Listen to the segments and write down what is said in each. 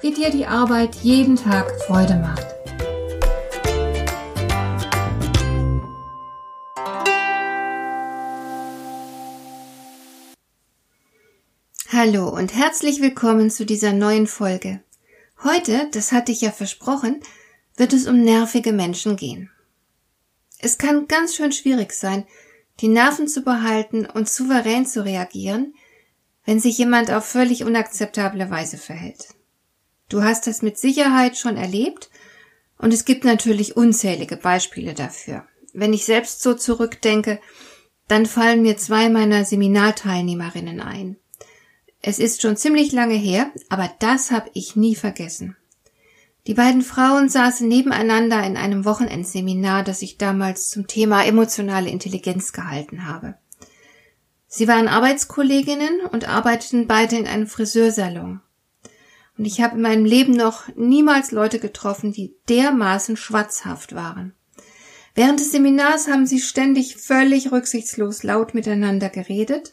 wie dir die Arbeit jeden Tag Freude macht. Hallo und herzlich willkommen zu dieser neuen Folge. Heute, das hatte ich ja versprochen, wird es um nervige Menschen gehen. Es kann ganz schön schwierig sein, die Nerven zu behalten und souverän zu reagieren, wenn sich jemand auf völlig unakzeptable Weise verhält. Du hast das mit Sicherheit schon erlebt und es gibt natürlich unzählige Beispiele dafür. Wenn ich selbst so zurückdenke, dann fallen mir zwei meiner Seminarteilnehmerinnen ein. Es ist schon ziemlich lange her, aber das habe ich nie vergessen. Die beiden Frauen saßen nebeneinander in einem Wochenendseminar, das ich damals zum Thema emotionale Intelligenz gehalten habe. Sie waren Arbeitskolleginnen und arbeiteten beide in einem Friseursalon. Und ich habe in meinem Leben noch niemals Leute getroffen, die dermaßen schwatzhaft waren. Während des Seminars haben sie ständig völlig rücksichtslos laut miteinander geredet.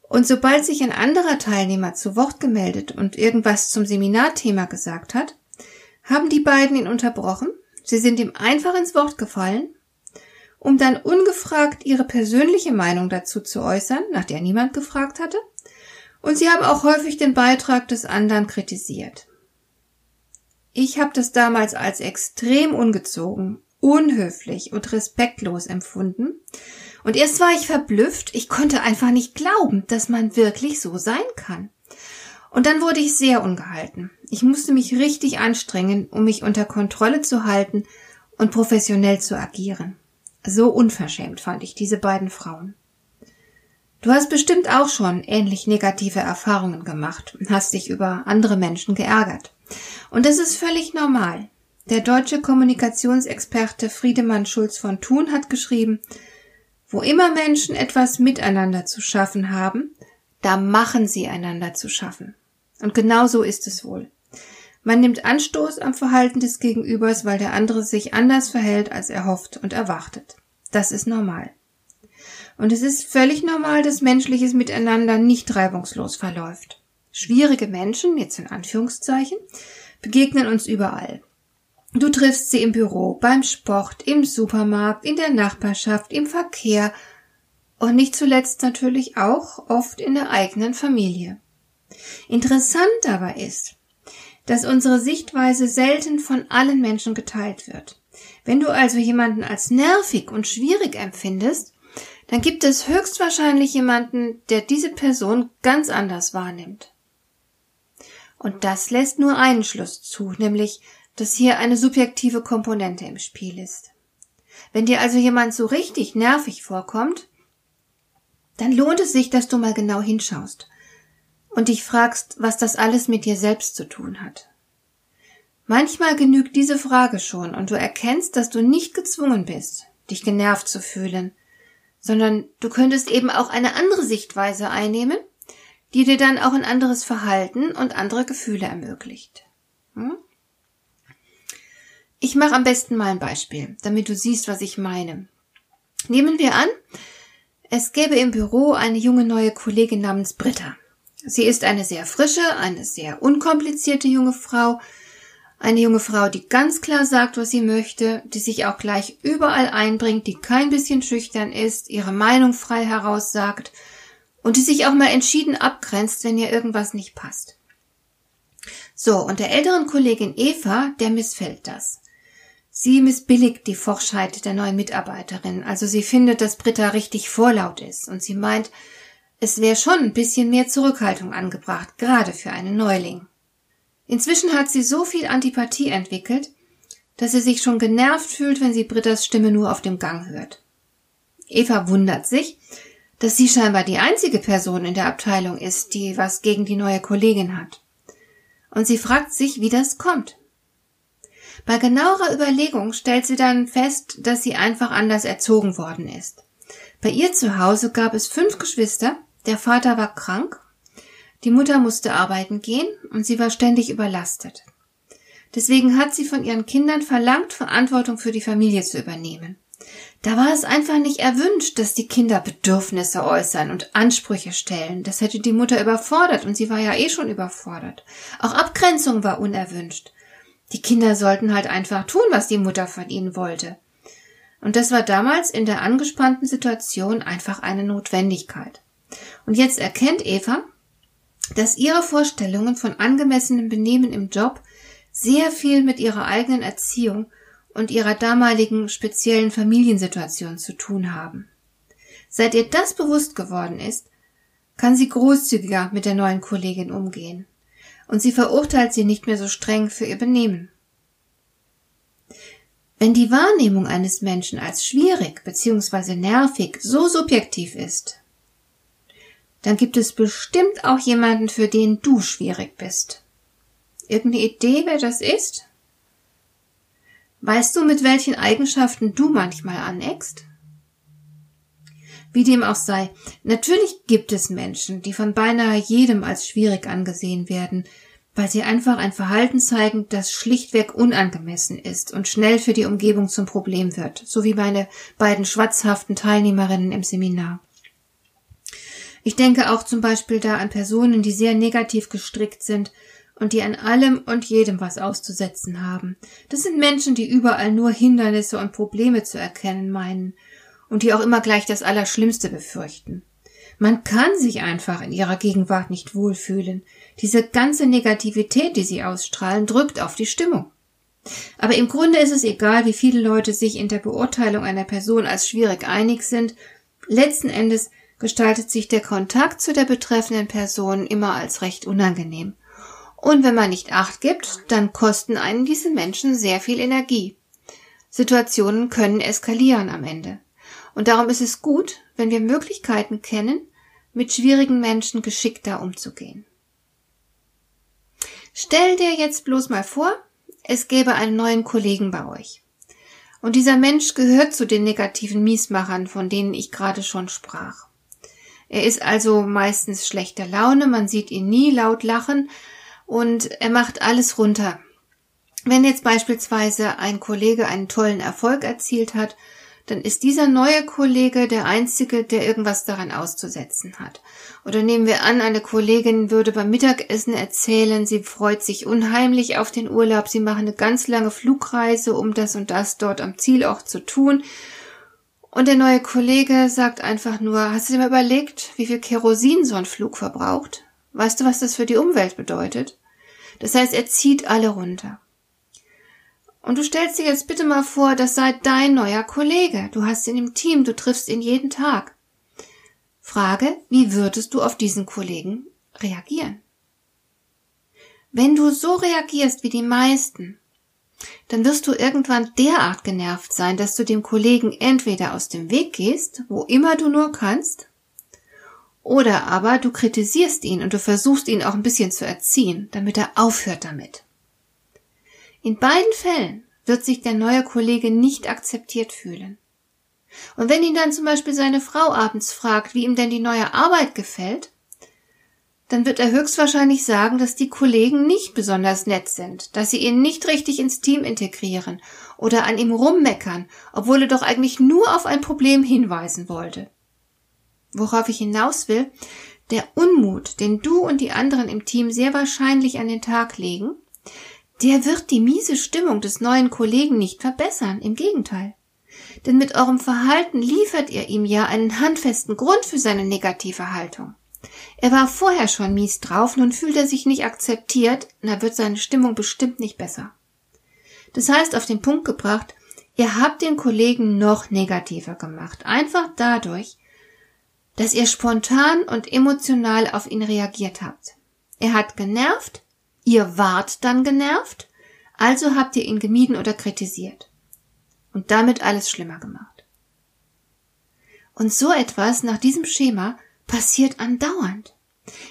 Und sobald sich ein anderer Teilnehmer zu Wort gemeldet und irgendwas zum Seminarthema gesagt hat, haben die beiden ihn unterbrochen. Sie sind ihm einfach ins Wort gefallen, um dann ungefragt ihre persönliche Meinung dazu zu äußern, nach der niemand gefragt hatte, und sie haben auch häufig den Beitrag des anderen kritisiert. Ich habe das damals als extrem ungezogen, unhöflich und respektlos empfunden. Und erst war ich verblüfft, ich konnte einfach nicht glauben, dass man wirklich so sein kann. Und dann wurde ich sehr ungehalten. Ich musste mich richtig anstrengen, um mich unter Kontrolle zu halten und professionell zu agieren. So unverschämt fand ich diese beiden Frauen. Du hast bestimmt auch schon ähnlich negative Erfahrungen gemacht und hast dich über andere Menschen geärgert. Und das ist völlig normal. Der deutsche Kommunikationsexperte Friedemann Schulz von Thun hat geschrieben, wo immer Menschen etwas miteinander zu schaffen haben, da machen sie einander zu schaffen. Und genau so ist es wohl. Man nimmt Anstoß am Verhalten des Gegenübers, weil der andere sich anders verhält, als er hofft und erwartet. Das ist normal. Und es ist völlig normal, dass menschliches Miteinander nicht reibungslos verläuft. Schwierige Menschen, jetzt in Anführungszeichen, begegnen uns überall. Du triffst sie im Büro, beim Sport, im Supermarkt, in der Nachbarschaft, im Verkehr und nicht zuletzt natürlich auch oft in der eigenen Familie. Interessant aber ist, dass unsere Sichtweise selten von allen Menschen geteilt wird. Wenn du also jemanden als nervig und schwierig empfindest, dann gibt es höchstwahrscheinlich jemanden, der diese Person ganz anders wahrnimmt. Und das lässt nur einen Schluss zu, nämlich, dass hier eine subjektive Komponente im Spiel ist. Wenn dir also jemand so richtig nervig vorkommt, dann lohnt es sich, dass du mal genau hinschaust und dich fragst, was das alles mit dir selbst zu tun hat. Manchmal genügt diese Frage schon und du erkennst, dass du nicht gezwungen bist, dich genervt zu fühlen, sondern du könntest eben auch eine andere Sichtweise einnehmen, die dir dann auch ein anderes Verhalten und andere Gefühle ermöglicht. Hm? Ich mache am besten mal ein Beispiel, damit du siehst, was ich meine. Nehmen wir an, es gäbe im Büro eine junge neue Kollegin namens Britta. Sie ist eine sehr frische, eine sehr unkomplizierte junge Frau, eine junge Frau, die ganz klar sagt, was sie möchte, die sich auch gleich überall einbringt, die kein bisschen schüchtern ist, ihre Meinung frei heraussagt und die sich auch mal entschieden abgrenzt, wenn ihr irgendwas nicht passt. So, und der älteren Kollegin Eva, der missfällt das. Sie missbilligt die Forschheit der neuen Mitarbeiterin, also sie findet, dass Britta richtig vorlaut ist und sie meint, es wäre schon ein bisschen mehr Zurückhaltung angebracht, gerade für einen Neuling. Inzwischen hat sie so viel Antipathie entwickelt, dass sie sich schon genervt fühlt, wenn sie Brittas Stimme nur auf dem Gang hört. Eva wundert sich, dass sie scheinbar die einzige Person in der Abteilung ist, die was gegen die neue Kollegin hat. Und sie fragt sich, wie das kommt. Bei genauerer Überlegung stellt sie dann fest, dass sie einfach anders erzogen worden ist. Bei ihr zu Hause gab es fünf Geschwister, der Vater war krank, die Mutter musste arbeiten gehen und sie war ständig überlastet. Deswegen hat sie von ihren Kindern verlangt, Verantwortung für die Familie zu übernehmen. Da war es einfach nicht erwünscht, dass die Kinder Bedürfnisse äußern und Ansprüche stellen. Das hätte die Mutter überfordert und sie war ja eh schon überfordert. Auch Abgrenzung war unerwünscht. Die Kinder sollten halt einfach tun, was die Mutter von ihnen wollte. Und das war damals in der angespannten Situation einfach eine Notwendigkeit. Und jetzt erkennt Eva, dass ihre Vorstellungen von angemessenem Benehmen im Job sehr viel mit ihrer eigenen Erziehung und ihrer damaligen speziellen Familiensituation zu tun haben. Seit ihr das bewusst geworden ist, kann sie großzügiger mit der neuen Kollegin umgehen und sie verurteilt sie nicht mehr so streng für ihr Benehmen. Wenn die Wahrnehmung eines Menschen als schwierig bzw. nervig so subjektiv ist, dann gibt es bestimmt auch jemanden, für den du schwierig bist. Irgendeine Idee, wer das ist? Weißt du, mit welchen Eigenschaften du manchmal aneckst? Wie dem auch sei, natürlich gibt es Menschen, die von beinahe jedem als schwierig angesehen werden, weil sie einfach ein Verhalten zeigen, das schlichtweg unangemessen ist und schnell für die Umgebung zum Problem wird, so wie meine beiden schwatzhaften Teilnehmerinnen im Seminar. Ich denke auch zum Beispiel da an Personen, die sehr negativ gestrickt sind und die an allem und jedem was auszusetzen haben. Das sind Menschen, die überall nur Hindernisse und Probleme zu erkennen meinen und die auch immer gleich das Allerschlimmste befürchten. Man kann sich einfach in ihrer Gegenwart nicht wohlfühlen. Diese ganze Negativität, die sie ausstrahlen, drückt auf die Stimmung. Aber im Grunde ist es egal, wie viele Leute sich in der Beurteilung einer Person als schwierig einig sind. Letzten Endes gestaltet sich der Kontakt zu der betreffenden Person immer als recht unangenehm. Und wenn man nicht acht gibt, dann kosten einen diese Menschen sehr viel Energie. Situationen können eskalieren am Ende. Und darum ist es gut, wenn wir Möglichkeiten kennen, mit schwierigen Menschen geschickter umzugehen. Stell dir jetzt bloß mal vor, es gäbe einen neuen Kollegen bei euch. Und dieser Mensch gehört zu den negativen Miesmachern, von denen ich gerade schon sprach. Er ist also meistens schlechter Laune, man sieht ihn nie laut lachen und er macht alles runter. Wenn jetzt beispielsweise ein Kollege einen tollen Erfolg erzielt hat, dann ist dieser neue Kollege der einzige, der irgendwas daran auszusetzen hat. Oder nehmen wir an, eine Kollegin würde beim Mittagessen erzählen, sie freut sich unheimlich auf den Urlaub, sie machen eine ganz lange Flugreise, um das und das dort am Zielort zu tun. Und der neue Kollege sagt einfach nur, hast du dir mal überlegt, wie viel Kerosin so ein Flug verbraucht? Weißt du, was das für die Umwelt bedeutet? Das heißt, er zieht alle runter. Und du stellst dir jetzt bitte mal vor, das sei dein neuer Kollege. Du hast ihn im Team, du triffst ihn jeden Tag. Frage, wie würdest du auf diesen Kollegen reagieren? Wenn du so reagierst wie die meisten, dann wirst du irgendwann derart genervt sein, dass du dem Kollegen entweder aus dem Weg gehst, wo immer du nur kannst, oder aber du kritisierst ihn und du versuchst ihn auch ein bisschen zu erziehen, damit er aufhört damit. In beiden Fällen wird sich der neue Kollege nicht akzeptiert fühlen. Und wenn ihn dann zum Beispiel seine Frau abends fragt, wie ihm denn die neue Arbeit gefällt, dann wird er höchstwahrscheinlich sagen, dass die Kollegen nicht besonders nett sind, dass sie ihn nicht richtig ins Team integrieren oder an ihm rummeckern, obwohl er doch eigentlich nur auf ein Problem hinweisen wollte. Worauf ich hinaus will, der Unmut, den du und die anderen im Team sehr wahrscheinlich an den Tag legen, der wird die miese Stimmung des neuen Kollegen nicht verbessern, im Gegenteil. Denn mit eurem Verhalten liefert ihr ihm ja einen handfesten Grund für seine negative Haltung. Er war vorher schon mies drauf, nun fühlt er sich nicht akzeptiert, da wird seine Stimmung bestimmt nicht besser. Das heißt, auf den Punkt gebracht, ihr habt den Kollegen noch negativer gemacht, einfach dadurch, dass ihr spontan und emotional auf ihn reagiert habt. Er hat genervt, ihr wart dann genervt, also habt ihr ihn gemieden oder kritisiert und damit alles schlimmer gemacht. Und so etwas nach diesem Schema passiert andauernd.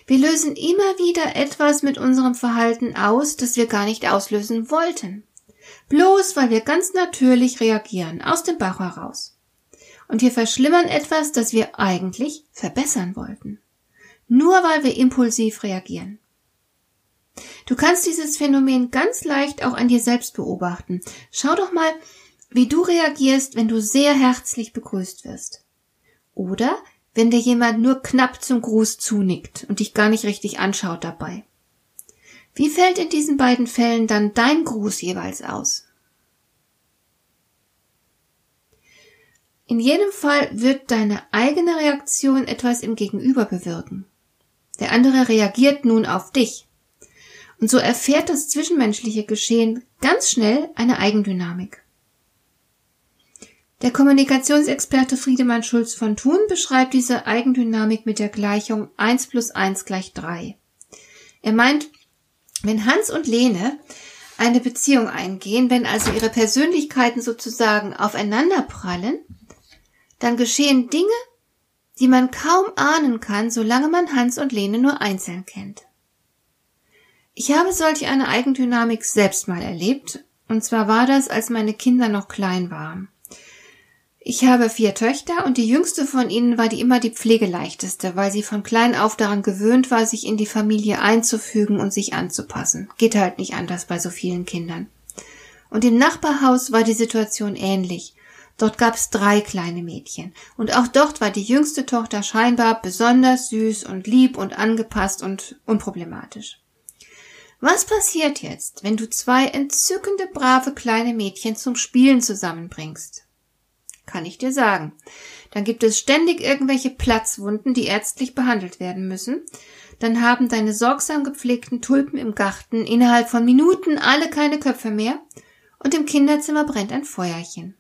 Wir lösen immer wieder etwas mit unserem Verhalten aus, das wir gar nicht auslösen wollten. Bloß weil wir ganz natürlich reagieren, aus dem Bauch heraus. Und wir verschlimmern etwas, das wir eigentlich verbessern wollten. Nur weil wir impulsiv reagieren. Du kannst dieses Phänomen ganz leicht auch an dir selbst beobachten. Schau doch mal, wie du reagierst, wenn du sehr herzlich begrüßt wirst. Oder wenn dir jemand nur knapp zum Gruß zunickt und dich gar nicht richtig anschaut dabei. Wie fällt in diesen beiden Fällen dann dein Gruß jeweils aus? In jedem Fall wird deine eigene Reaktion etwas im Gegenüber bewirken. Der andere reagiert nun auf dich. Und so erfährt das zwischenmenschliche Geschehen ganz schnell eine Eigendynamik. Der Kommunikationsexperte Friedemann Schulz von Thun beschreibt diese Eigendynamik mit der Gleichung 1 plus 1 gleich 3. Er meint, wenn Hans und Lene eine Beziehung eingehen, wenn also ihre Persönlichkeiten sozusagen aufeinander prallen, dann geschehen Dinge, die man kaum ahnen kann, solange man Hans und Lene nur einzeln kennt. Ich habe solch eine Eigendynamik selbst mal erlebt, und zwar war das, als meine Kinder noch klein waren. Ich habe vier Töchter und die jüngste von ihnen war die immer die pflegeleichteste, weil sie von klein auf daran gewöhnt war, sich in die Familie einzufügen und sich anzupassen. Geht halt nicht anders bei so vielen Kindern. Und im Nachbarhaus war die Situation ähnlich. Dort gab es drei kleine Mädchen. Und auch dort war die jüngste Tochter scheinbar besonders süß und lieb und angepasst und unproblematisch. Was passiert jetzt, wenn du zwei entzückende, brave kleine Mädchen zum Spielen zusammenbringst? Kann ich dir sagen. Dann gibt es ständig irgendwelche Platzwunden, die ärztlich behandelt werden müssen. Dann haben deine sorgsam gepflegten Tulpen im Garten innerhalb von Minuten alle keine Köpfe mehr und im Kinderzimmer brennt ein Feuerchen.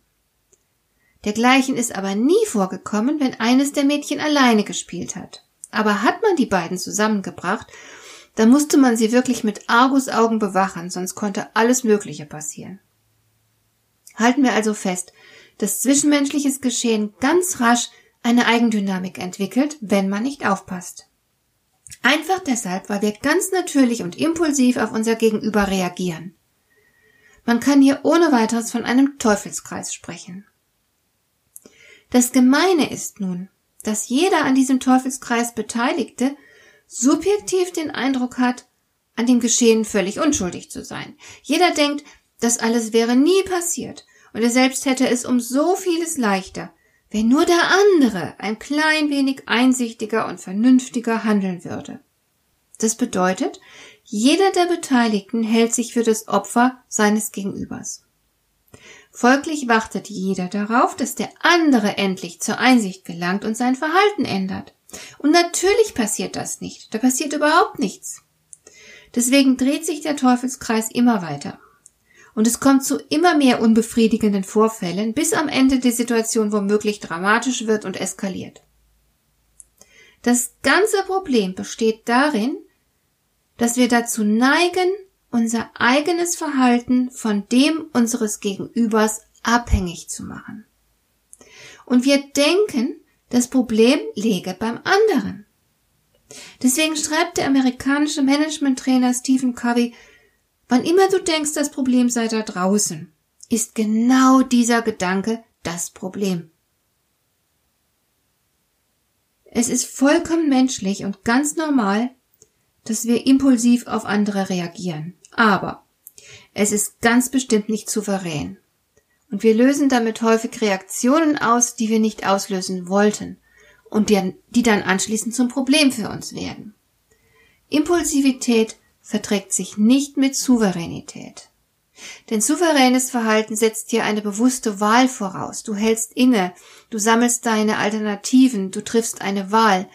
Dergleichen ist aber nie vorgekommen, wenn eines der Mädchen alleine gespielt hat. Aber hat man die beiden zusammengebracht da musste man sie wirklich mit Argusaugen bewachen, sonst konnte alles Mögliche passieren. Halten wir also fest, dass zwischenmenschliches Geschehen ganz rasch eine Eigendynamik entwickelt, wenn man nicht aufpasst. Einfach deshalb, weil wir ganz natürlich und impulsiv auf unser Gegenüber reagieren. Man kann hier ohne weiteres von einem Teufelskreis sprechen. Das Gemeine ist nun, dass jeder an diesem Teufelskreis Beteiligte subjektiv den Eindruck hat, an dem Geschehen völlig unschuldig zu sein. Jeder denkt, das alles wäre nie passiert und er selbst hätte es um so vieles leichter, wenn nur der andere ein klein wenig einsichtiger und vernünftiger handeln würde. Das bedeutet, jeder der Beteiligten hält sich für das Opfer seines Gegenübers. Folglich wartet jeder darauf, dass der andere endlich zur Einsicht gelangt und sein Verhalten ändert. Und natürlich passiert das nicht. Da passiert überhaupt nichts. Deswegen dreht sich der Teufelskreis immer weiter. Und es kommt zu immer mehr unbefriedigenden Vorfällen, bis am Ende die Situation womöglich dramatisch wird und eskaliert. Das ganze Problem besteht darin, dass wir dazu neigen, unser eigenes Verhalten von dem unseres Gegenübers abhängig zu machen. Und wir denken, das Problem läge beim anderen. Deswegen schreibt der amerikanische Management-Trainer Stephen Covey, wann immer du denkst, das Problem sei da draußen, ist genau dieser Gedanke das Problem. Es ist vollkommen menschlich und ganz normal, dass wir impulsiv auf andere reagieren. Aber es ist ganz bestimmt nicht souverän. Und wir lösen damit häufig Reaktionen aus, die wir nicht auslösen wollten und die, dann anschließend zum Problem für uns werden. Impulsivität verträgt sich nicht mit Souveränität. Denn souveränes Verhalten setzt dir eine bewusste Wahl voraus. Du hältst inne, du sammelst deine Alternativen, du triffst eine Wahl.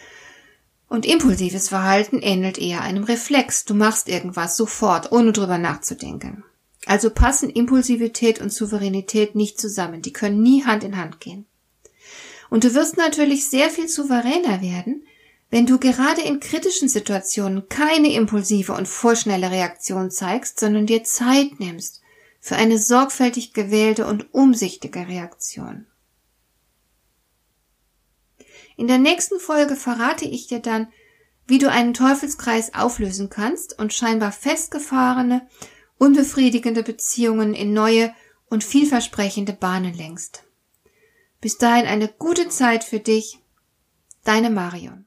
Und impulsives Verhalten ähnelt eher einem Reflex. Du machst irgendwas sofort, ohne drüber nachzudenken. Also passen Impulsivität und Souveränität nicht zusammen. Die können nie Hand in Hand gehen. Und du wirst natürlich sehr viel souveräner werden, wenn du gerade in kritischen Situationen keine impulsive und vorschnelle Reaktion zeigst, sondern dir Zeit nimmst für eine sorgfältig gewählte und umsichtige Reaktion. In der nächsten Folge verrate ich dir dann, wie du einen Teufelskreis auflösen kannst und scheinbar festgefahrene unbefriedigende Beziehungen in neue und vielversprechende Bahnen lenkst. Bis dahin eine gute Zeit für dich. Deine Marion.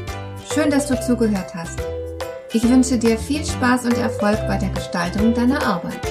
Schön, dass du zugehört hast. Ich wünsche dir viel Spaß und Erfolg bei der Gestaltung deiner Arbeit.